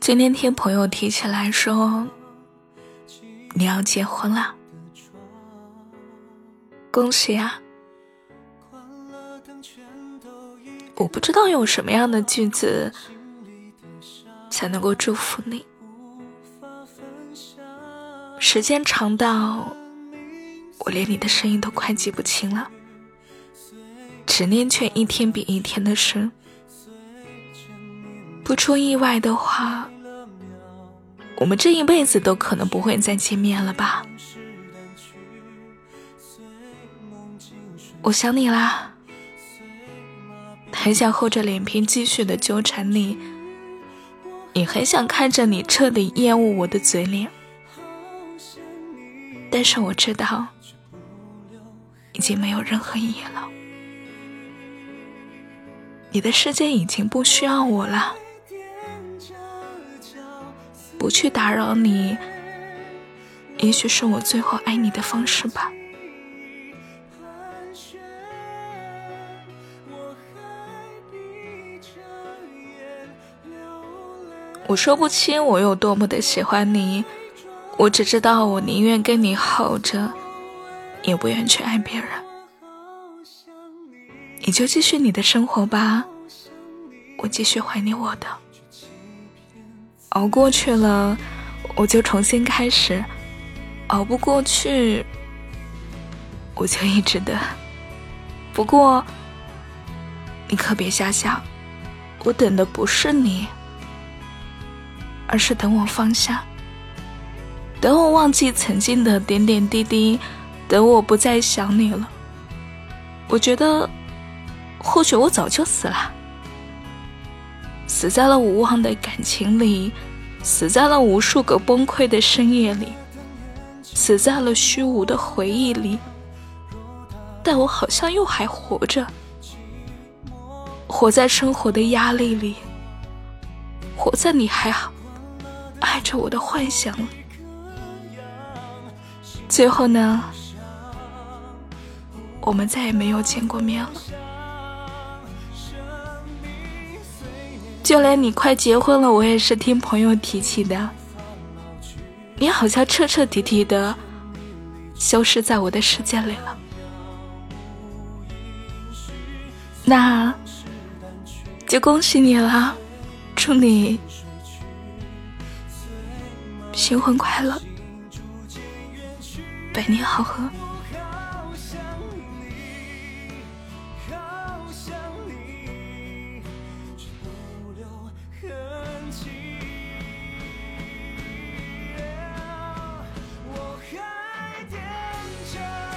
今天听朋友提起来说，你要结婚了，恭喜啊！我不知道用什么样的句子才能够祝福你。时间长到我连你的声音都快记不清了，执念却一天比一天的深。不出意外的话，我们这一辈子都可能不会再见面了吧？我想你啦。很想厚着脸皮继续的纠缠你，也很想看着你彻底厌恶我的嘴脸，但是我知道，已经没有任何意义了。你的世界已经不需要我了，不去打扰你，也许是我最后爱你的方式吧。我说不清我有多么的喜欢你，我只知道我宁愿跟你耗着，也不愿去爱别人。你就继续你的生活吧，我继续怀念我的。熬过去了，我就重新开始；熬不过去，我就一直等。不过，你可别瞎想，我等的不是你。而是等我放下，等我忘记曾经的点点滴滴，等我不再想你了。我觉得，或许我早就死了，死在了无望的感情里，死在了无数个崩溃的深夜里，死在了虚无的回忆里。但我好像又还活着，活在生活的压力里，活在你还好。爱着我的幻想里最后呢，我们再也没有见过面了。就连你快结婚了，我也是听朋友提起的。你好像彻彻底底的消失在我的世界里了。那就恭喜你了，祝你。新婚快乐，百年好合。等着。